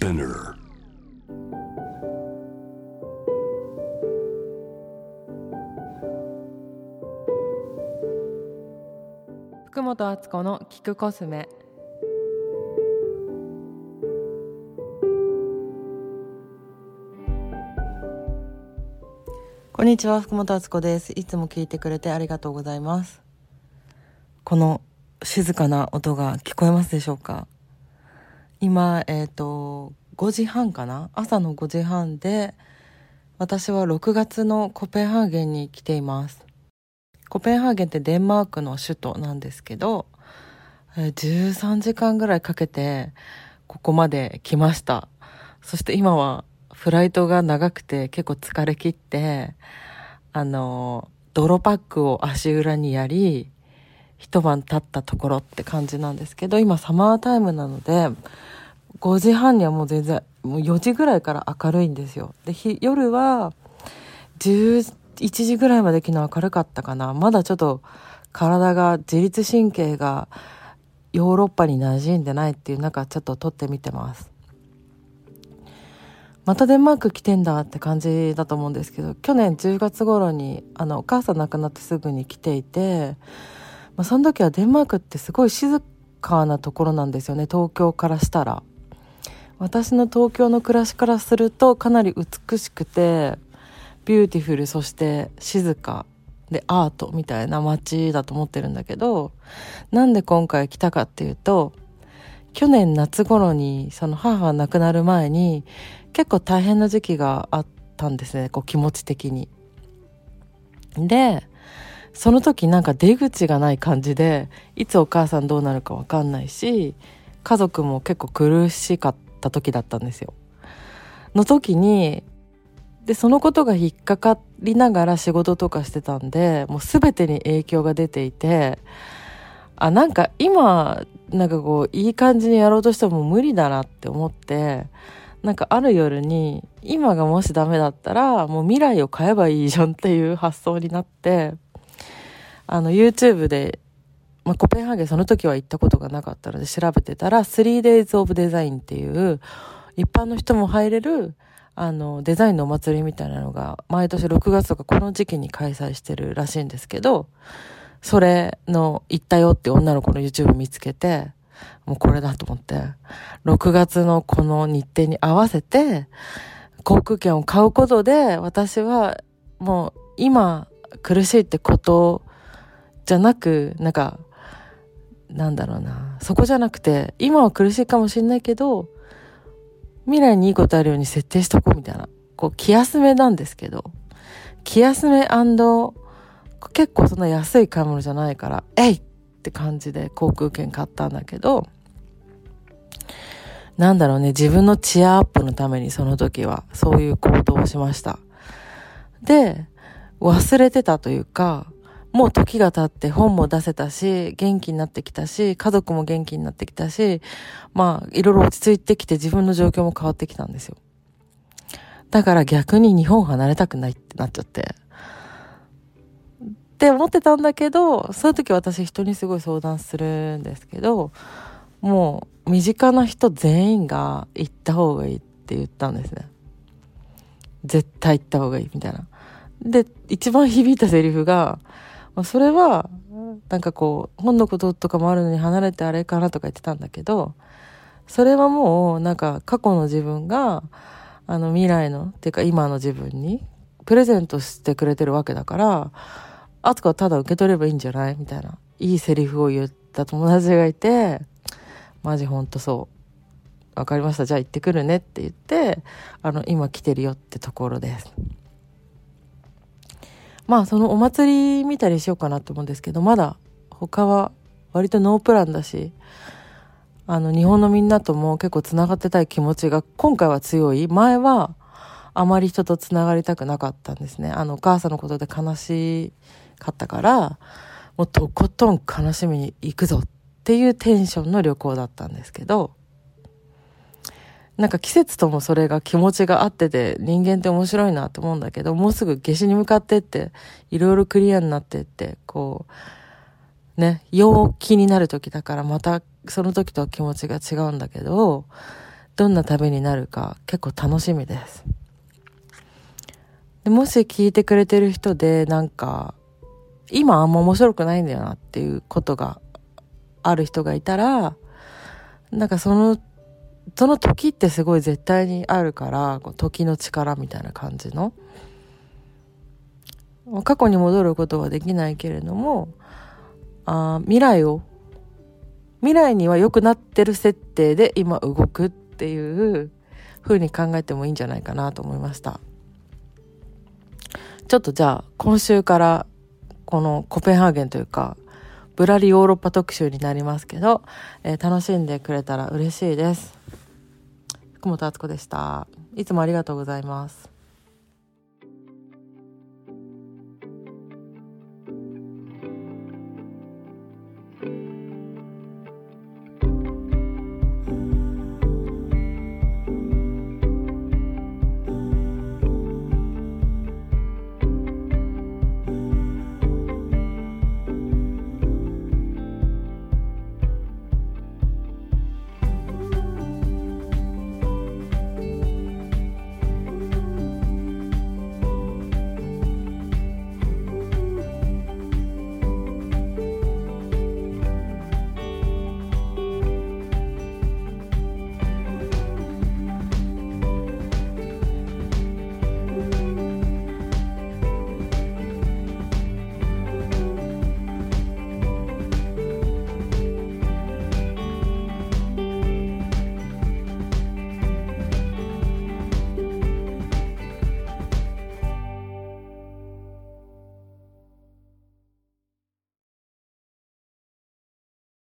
Spinner. 福本敦子の聞くコスメこんにちは福本敦子ですいつも聞いてくれてありがとうございますこの静かな音が聞こえますでしょうか今えっ、と5時半かな？朝の5時半で私は6月のコペンハーゲンに来ていますコペンハーゲンってデンマークの首都なんですけど、13時間ぐらいかけてここまで来ました。そして今はフライトが長くて結構疲れ切って、あの、泥パックを足裏にやり、一晩経ったところって感じなんですけど、今サマータイムなので、5時半にはもう全然、もう4時ぐらいから明るいんですよ。で、ひ夜は11時ぐらいまで昨日明るかったかな。まだちょっと体が、自律神経がヨーロッパに馴染んでないっていう中ちょっと撮ってみてます。またデンマーク来てんだって感じだと思うんですけど、去年10月頃に、あの、お母さん亡くなってすぐに来ていて、まあ、その時はデンマークってすごい静かなところなんですよね、東京からしたら。私の東京の暮らしからするとかなり美しくて、 beautiful、そして静かでアートみたいな街だと思ってるんだけど、なんで今回来たかっていうと、去年夏頃にその母が亡くなる前に結構大変な時期があったんですね、こう気持ち的に。で、その時なんか出口がない感じで、いつお母さんどうなるかわかんないし、家族も結構苦しかったた時だったんですよ。の時に、で、そのことが引っかかりながら仕事とかしてたんで、もう全てに影響が出ていて、あ、なんか今、なんかこう、いい感じにやろうとしても無理だなって思って、なんかある夜に、今がもしダメだったら、もう未来を変えばいいじゃんっていう発想になって、あの、YouTube で、まあ、コペンハーゲンその時は行ったことがなかったので調べてたら、3days of design っていう、一般の人も入れる、あの、デザインのお祭りみたいなのが、毎年6月とかこの時期に開催してるらしいんですけど、それの行ったよって女の子の YouTube 見つけて、もうこれだと思って、6月のこの日程に合わせて、航空券を買うことで、私はもう今苦しいってことじゃなく、なんか、なんだろうな、そこじゃなくて、今は苦しいかもしれないけど、未来にいいことあるように設定しとこうみたいな。こう、気休めなんですけど、気休め結構そんな安い買い物じゃないから、えいって感じで航空券買ったんだけど、なんだろうね、自分のチアアップのためにその時はそういう行動をしました。で、忘れてたというか、もう時が経って本も出せたし、元気になってきたし、家族も元気になってきたし、まあ、いろいろ落ち着いてきて自分の状況も変わってきたんですよ。だから逆に日本離れたくないってなっちゃって。って思ってたんだけど、そういう時私人にすごい相談するんですけど、もう身近な人全員が行った方がいいって言ったんですね。絶対行った方がいいみたいな。で、一番響いたセリフが、それは、なんかこう、本のこととかもあるのに離れてあれかなとか言ってたんだけど、それはもう、なんか過去の自分が、あの未来の、っていうか今の自分に、プレゼントしてくれてるわけだから、あつかはただ受け取ればいいんじゃないみたいな。いいセリフを言った友達がいて、マジほんとそう。わかりました。じゃあ行ってくるねって言って、あの、今来てるよってところです。まあ、そのお祭り見たりしようかなと思うんですけど、まだ他は割とノープランだし、あの、日本のみんなとも結構繋がってたい気持ちが今回は強い。前はあまり人と繋がりたくなかったんですね。あの、お母さんのことで悲しかったから、もうとことん悲しみに行くぞっていうテンションの旅行だったんですけど、なんか季節ともそれが気持ちが合ってて人間って面白いなと思うんだけど、もうすぐ夏至に向かってって、いろいろクリアになってって、こう、ね、陽気になる時だからまたその時とは気持ちが違うんだけど、どんな旅になるか結構楽しみです。でもし聞いてくれてる人でなんか今あんま面白くないんだよなっていうことがある人がいたらなんかそのその時ってすごい絶対にあるから時の力みたいな感じの過去に戻ることはできないけれどもあ未来を未来には良くなってる設定で今動くっていう風に考えてもいいんじゃないかなと思いました。ちょっとじゃあ今週からこのコペンハーゲンというかぶらりヨーロッパ特集になりますけど、えー、楽しんでくれたら嬉しいです。福本敦子でした。いつもありがとうございます。